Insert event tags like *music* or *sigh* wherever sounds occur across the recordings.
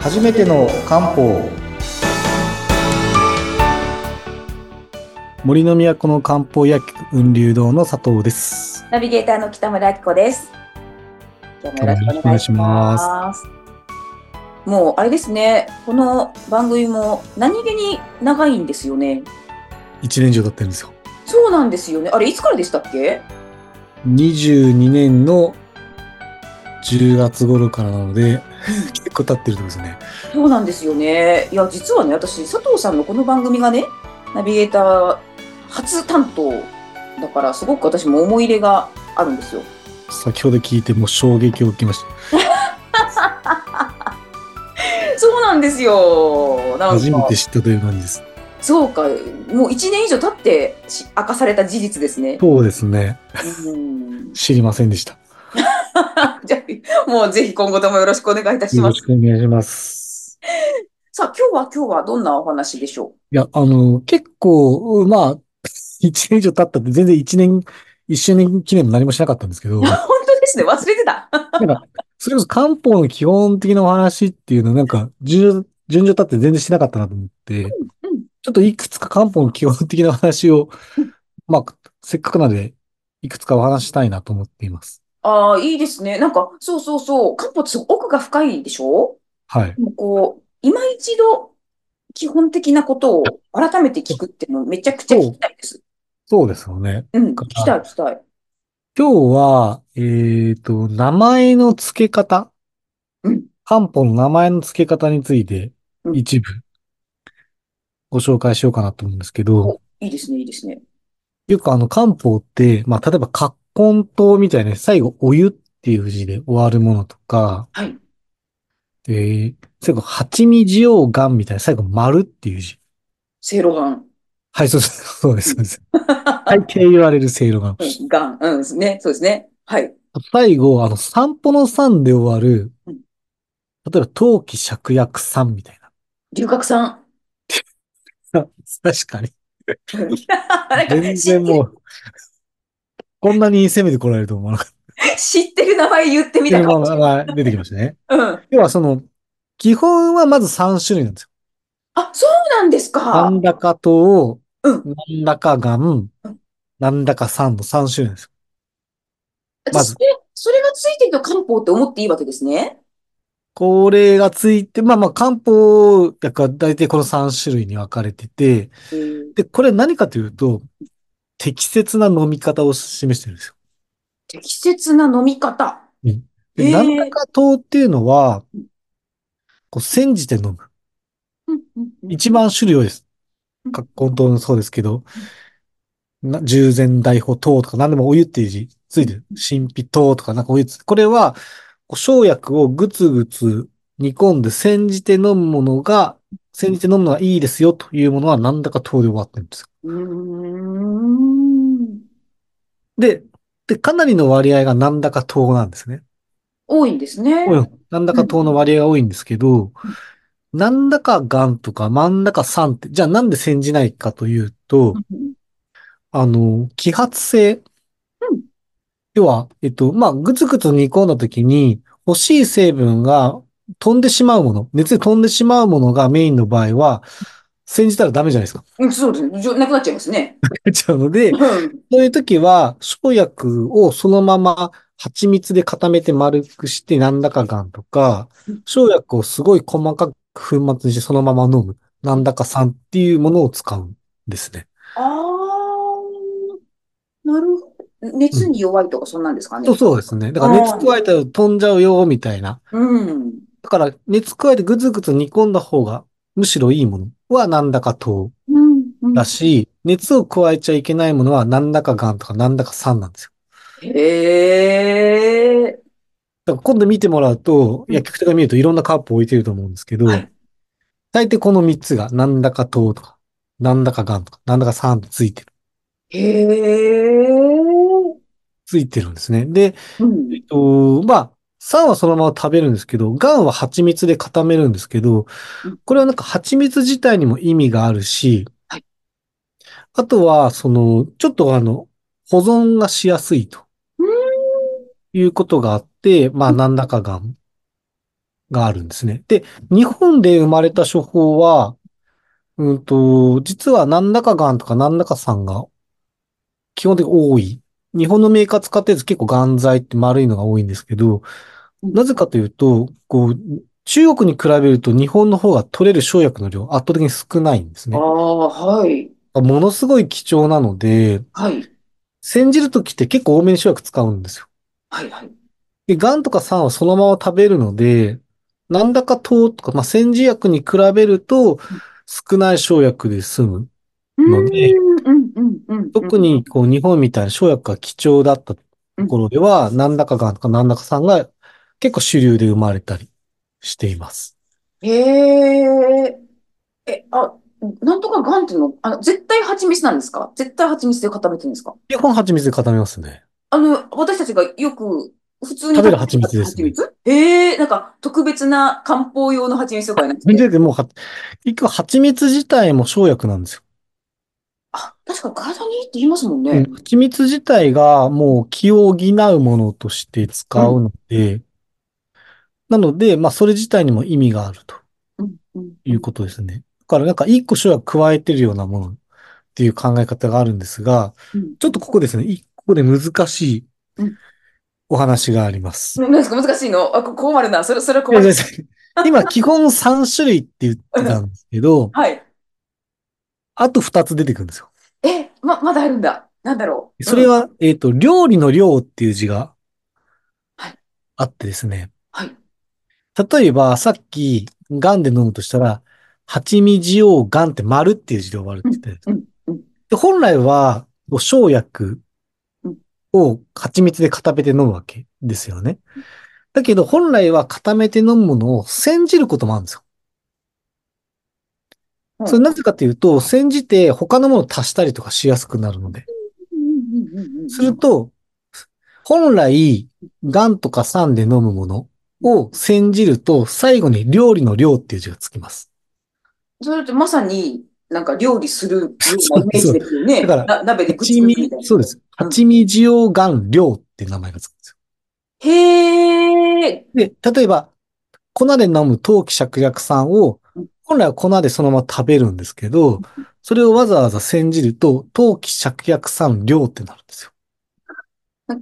初めての漢方森の都の漢方薬局雲流堂の佐藤ですナビゲーターの北村明子です。今日もよろしくお願いします。もうあれですね、この番組も何気に長いんですよね。一年以上経ってるんですよそうなんですよね。あれ、いつからでしたっけ？22年の10月頃からなので *laughs* 結構経ってるとですねそうなんですよね。いや、実はね、私、佐藤さんのこの番組がね、ナビゲーター初担当だから、すごく私も思い入れがあるんですよ。先ほど聞いてもう衝撃を受けました *laughs* そうなんですよ。初めかて知ったという感じですそうか、もう1年以上経ってし明かされた事実ですね。そうですねうん知りませんでした *laughs* じゃあ、もうぜひ今後ともよろしくお願いいたしよろします。くお願いしますさあ、今日は今日はどんなお話でしょいや、あの、結構、まあ、*laughs* 一年以上経ったって全然一年、一周年記念も何もしなかったんですけど、う *laughs* 本当ですね、忘れてた。なんか、それこそ漢方の基本的なお話っていうのなんか、順序、順序立って全然しなかったなと思って、うんちょっといくつか漢方の基本的なお話をうん、まあ、せっかくなので、いくつかお話ししたいなと思っています。ああ、いいですね。なんか、そうそうそう、漢方って奥が深いでしょ？はい。もうこう、今一度、基本的なことを改めて聞くっていうのめちゃくちゃ聞きたいです。そうですよね。うん、聞きたい、聞きたい。今日は、えっと、名前の付け方。うん漢方の名前の付け方についてう、ん一部、ご紹介しようかなと思うんですけど、おいいですね、いいですね。よくあの漢方って、まあ、例えば、葛根湯みたいな、最後、お湯っていう字で終わるものとか、はい。で、最後、八味塩丸みたいな、最後、丸っていう字。せいろがん。はい、そうです。そうです。そうです。*laughs* 大抵言われるせいろがん。うんがん。うん、ね、そうですね。はい。最後、あの、散歩の散で終わるうん、例えば、陶器芍薬散みたいな。龍角散。*laughs* 確かに。*laughs* 全然もう、こんなに攻めてこられると思わなかっ知ってる名前言ってみた。たかもしまあれない。まあ出てきましたね。うん。要はその、基本はまず3種類なんですよ。あ、そうなんですか。なんだか糖、うんなんだかがんうん、なんだか酸の3種類なんですよ。まずそれ、それがついてると漢方って思っていいわけですね？これがついて、まあまあ漢方薬は大体この3種類に分かれてて、うんで、これ何かというと、適切な飲み方を示してるんですよ。適切な飲み方。で、へーなんだか糖っていうのは、こう煎じて飲む。一番種類多いですうん。葛根糖もそうですけど、な従前大補糖とか何でもお湯っていう字ついてる。神秘糖とかなんかお湯つこれは、こう生薬をぐつぐつ煮込んで煎じて飲むものが、煎じて飲むのがいいですよというものは何だか糖で終わってるんですよ。で、で、かなりの割合が何だか糖なんですね。多いんですね。うんなんだか糖の割合が多いんですけど、なんだかがんとか真ん中酸って、じゃあなんで煎じないかというと、うんあの、揮発性。うん要は、えっと、まあ、ぐつぐつ煮込んだ時に欲しい成分が飛んでしまうもの、熱で飛んでしまうものがメインの場合は、煎じたらダメじゃないですか。うん、そうですね。なくなっちゃいますね。なっちゃうので、うん。そういう時は、生薬をそのまま蜂蜜で固めて丸くしてなんだかがんとかうん、生薬をすごい細かく粉末にしてそのまま飲む、なんだか酸っていうものを使うんですね。ああ、なるほど。熱に弱いとかそんなんですかね。そうそうですね。だから熱加えたら飛んじゃうよ、みたいな。うん。だから熱加えてぐつぐつ煮込んだ方がむしろいいものはなんだか糖だし、熱を加えちゃいけないものはなんだかがんとかなんだか酸なんですよ。へえ。だから今度見てもらうと、うん薬局とか見るといろんなカップ置いてると思うんですけど、はい大抵この3つがなんだか糖とか、なんだかがんとか、なんだか酸ってついてる。へえ。ついてるんですね。で、うんえっと、まあ、酸はそのまま食べるんですけど、がんは蜂蜜で固めるんですけどうん、これはなんか蜂蜜自体にも意味があるしはい、あとは、その、ちょっとあの、保存がしやすいということがあって、まあ、なんだかがんがあるんですね。で、日本で生まれた処方は、うんと、実は何らかがんとか何らか酸が基本的に多い。日本のメーカー使ってるやつ結構がん剤って丸いのが多いんですけど、うんなぜかというと、こう、中国に比べると日本の方が取れる生薬の量圧倒的に少ないんですあね。あ、はい。ものすごい貴重なので、はい。煎じるときって結構多めに生薬使うんですよ。はい。はい。で、ガンとか酸はそのまま食べるので、なんだか糖とか、まあ、煎じ薬に比べると少ない生薬で済む。ので。特にこう日本みたいな生薬が貴重だったところでは、なんだかガンとかなんだか酸が結構主流で生まれたりしています。へえ。え、あ、なんとかガンっていうの、あの、絶対蜂蜜なんですか？絶対蜂蜜で固めてるんですか？基本蜂蜜で固めますね。あの、私たちがよく、普通に食べる蜂蜜ですね蜂蜜？へえ、なんか、特別な漢方用の蜂蜜とかなくて。で、もうは、一個蜂蜜自体も生薬なんですよ。あ、確かに体にいいって言いますもんね。うん蜂蜜自体がもう気を補うものとして使うので、なので、まあそれ自体にも意味があるとうん、うん。いうことですね。だからなんか一個生薬加えてるようなものっていう考え方があるんですが、うん。ちょっとここですね、一個で難しいうんお話があります。何ですか難しいの？あ、こ困るな。それ、それはい困る。今基本3種類って言ってたんですけど、*laughs* はい。あと2つ出てくるんですよ。え、ま、まだあるんだ。なんだろう。うん、それは、えっと、料理の量っていう字がはいあってですね。はい。例えば、さっき、ガンで飲むとしたら、蜂蜜をガンって丸っていう字で終わるって言ったやつうん、うん。で本来は、生薬うんを蜂蜜で固めて飲むわけですよね。だけど、本来は固めて飲むものを煎じることもあるんですよ。うんそれなぜかというと、煎じて他のものを足したりとかしやすくなるので。すると、本来、ガンとか酸で飲むものを煎じると、最後に料理の量っていう字がつきます。それってまさに、なんか料理するようなイメージですよね。だからな鍋でくっつ蜂蜜くみたいな。そうです。蜂蜜用ガン量っていう名前がつくんですへえ。よ。で、例えば、粉で飲む陶器芍薬酸をうん、本来は粉でそのまま食べるんですけど、それをわざわざ煎じると、陶器芍薬酸量ってなるんですよ。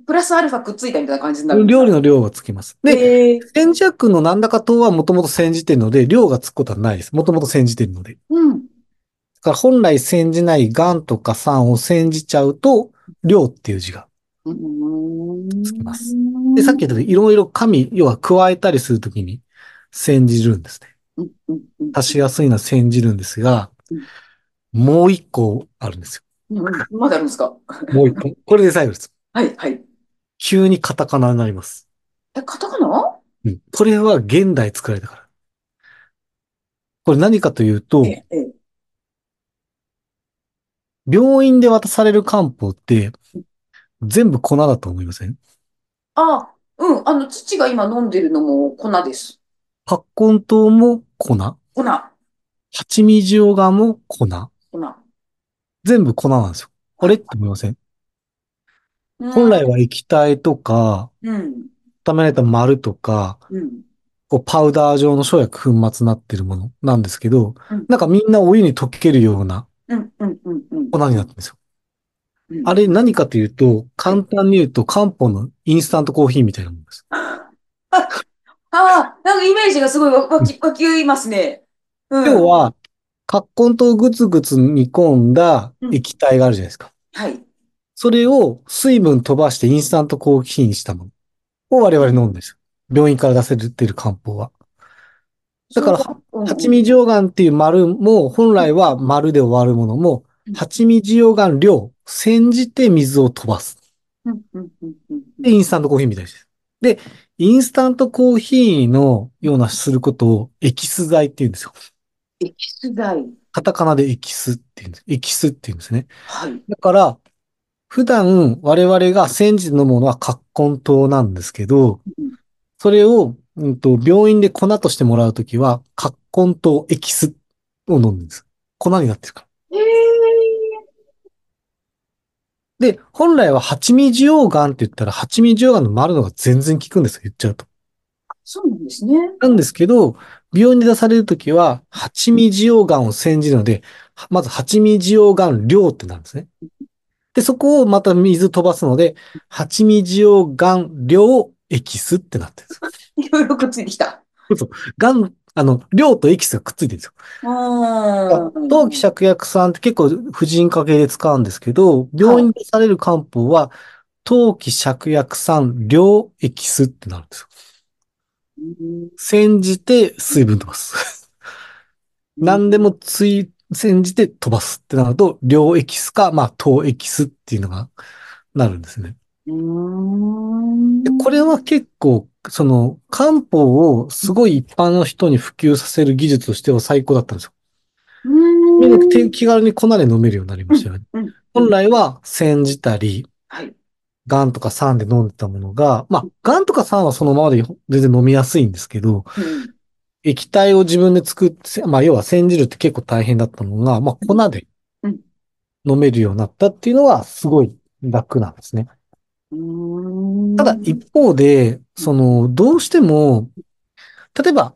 プラスアルファくっついたみたいな感じになる料理の量がつきます。で。煎じ薬の何らか糖はもともと煎じてるので、量がつくことはないです。もともと煎じてるので。うん。だから本来煎じないガンとか酸を煎じちゃうと、量っていう字が。つきますで、さっき言ったようにいろいろ紙、要は加えたりするときに煎じるんですね。うんうんうん足しやすいのは煎じるんですがうん、もう一個あるんですうんまだあるんですか？よ。もう一個。これで最後です。はい、はい。急にカタカナになります。え、カタカナ？うんこれは現代作られたから。これ何かというと、え、え、病院で渡される漢方って、全部粉だと思いません？あ、うん、あの、父が今飲んでるのも粉です。発根糖も粉粉、蜂蜜塩がも粉粉。全部粉なんですよ。あれって思いません？うん本来は液体とか、うん、固められた丸とか、うん。こうパウダー状の生薬粉末になってるものなんですけどうん、なんかみんなお湯に溶けるようなうん、うん、うん、うん。粉になってるんですよ。うんあれ何かというと、簡単に言うと漢方のインスタントコーヒーみたいなものです。*laughs* ああ、なんかイメージがすごいわ湧き、湧きますね。うん。要は、葛根糖をぐつぐつ煮込んだ液体があるじゃないですか。はい。それを水分飛ばしてインスタントコーヒーにしたものを我々飲むんですよ。病院から出せてる漢方は。だから蜂蜜溶岩っていう丸も、本来は丸で終わるものもうん、蜂蜜溶岩量、煎じて水を飛ばす。うんうんうんうんで、インスタントコーヒーみたいです。で、インスタントコーヒーのようなすることをエキス剤って言うんですよ。エキス剤。カタカナでエキスって言うんです。エキスって言うんですね。はい。だから、普段我々が煎じて飲むものは葛根糖なんですけどうん、それを、うんと、病院で粉としてもらうときは、葛根糖エキスを飲むんです。粉になってるから。へえ。で、本来は蜂蜜溶岩って言ったら、蜂蜜溶岩の丸のが全然効くんですよ、言っちゃうと。そうなんですね。なんですけど、病院で出されるときは、八味塩丸を煎じるので、まず八味塩丸量ってなるんですね。で、そこをまた水飛ばすので、八味塩丸量エキスってなってるんです *laughs* いろいろくっついてきた。がん、あの、量とエキスがくっついてるんですよ。あ陶器芍薬散って結構婦人科系で使うんですけど、病院でされる漢方は、陶器芍薬散量エキスってなるんですよ。煎じて水分飛ばす。何でもつい、煎じて飛ばすってなると、量エキスか、まあ、糖エキスっていうのがなるんですね。でこれは結構、その、漢方をすごい一般の人に普及させる技術としては最高だったんですよ。うん。気軽に粉で飲めるようになりましたよね。うん本来は煎じたり、はい。ガンとか酸で飲んでたものが、まあ、ガンとか酸はそのままで全然飲みやすいんですけど、うん液体を自分で作って、まあ、要は煎じるって結構大変だったのが、まあ、粉でうん飲めるようになったっていうのはすごい楽なんですね。うん。ただ、一方で、その、どうしても、例えば、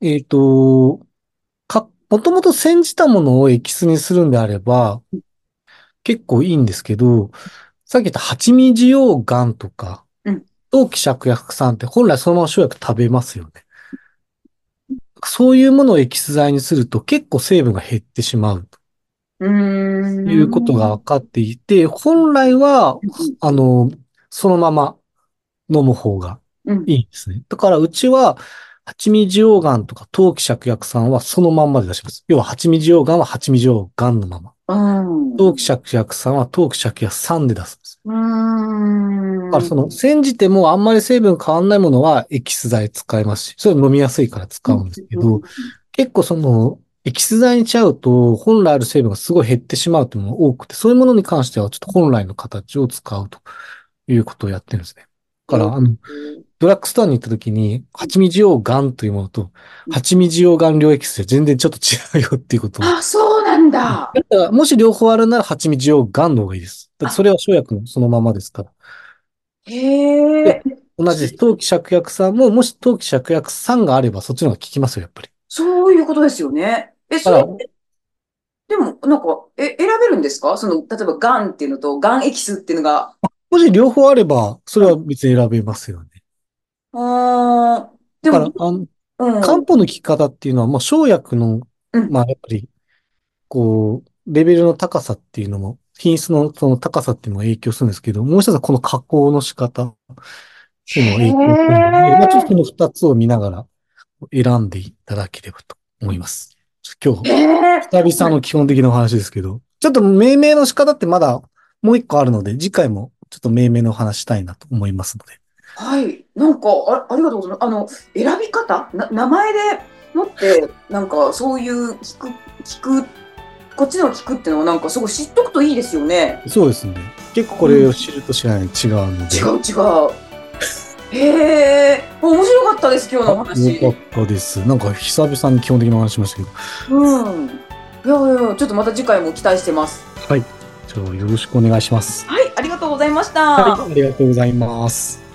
えっ、と、か、もともと煎じたものをエキスにするんであれば、結構いいんですけど、さっき言った蜂蜜塩ガンとかうん、陶器芍薬散って本来そのまま生薬食べますよね。そういうものをエキス剤にすると結構成分が減ってしまういうことが分かっていて、本来は、あの、そのまま飲む方がうん。いいですね。だからうちは、蜂蜜溶岩とか陶器芍薬散はそのまんまで出します。要は蜂蜜溶岩は蜂蜜溶岩のまま。うん。陶器芍薬散は陶器芍薬散で出すんです。うん。だからその、煎じてもあんまり成分変わんないものはエキス剤使いますし、それ飲みやすいから使うんですけど、結構その、エキス剤にしちゃうと、本来ある成分がすごい減ってしまうというのが多くて、そういうものに関してはちょっと本来の形を使うということをやってるんですね。だから、あの、ドラッグストアに行った時に、蜂蜜用ガンというものと、蜂蜜用ガン量エキスで全然ちょっと違うよっていうことを。あ、そうなんだ。だからもし両方あるなら蜂蜜用ガンの方がいいです。だそれは生薬のそのままですから。へえ。同じです。陶器芍薬酸も、もし陶器芍薬酸があればそっちの方が効きますよ、やっぱり。そういうことですよね。え、そでも、なんか、え、選べるんですか？その、例えば、ガンっていうのと、ガンエキスっていうのが。もし両方あれば、それは別に選べますよね。あーでだからも、、あのうん。漢方の効き方っていうのは、もう生薬の、うんまあやっぱり、こう、レベルの高さっていうのも、品質のその高さっていうのも影響するんですけど、もう一つはこの加工の仕方っていうのも影響するので、まあちょっとこの二つを見ながら選んでいただければと思います。今日、ええ久々の基本的なお話ですけど、ちょっと命名の仕方ってまだもう一個あるので、次回もちょっと命名のお話したいなと思いますので。はい。なんか、あ、ありがとうございます。あの、選び方？な、名前でもって、なんか、そういう聞く、聞く、こっちの聞くっていうのは、なんか、すごい知っとくといいですよね。そうですね。結構これを知ると知らない違うので。違う違う。へえ、面白かったです、今日の話。よかったです。なんか久々に基本的なお話しましたけど。うん。いやいや、ちょっとまた次回も期待してます。はい。じゃあよろしくお願いします。はい、ありがとうございました。はい。ありがとうございます。